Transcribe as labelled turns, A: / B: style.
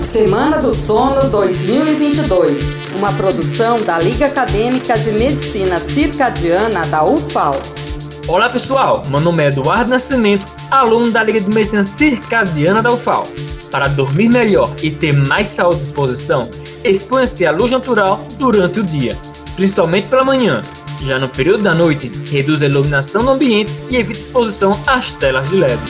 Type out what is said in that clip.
A: Semana do Sono 2022, uma produção da Liga Acadêmica de Medicina Circadiana da UFAL.
B: Olá pessoal, meu nome é Eduardo Nascimento, aluno da Liga de Medicina Circadiana da UFAL. Para dormir melhor e ter mais saúde à disposição, exponha-se à luz natural durante o dia, principalmente pela manhã. Já no período da noite, reduz a iluminação do ambiente e evita exposição às telas de LED.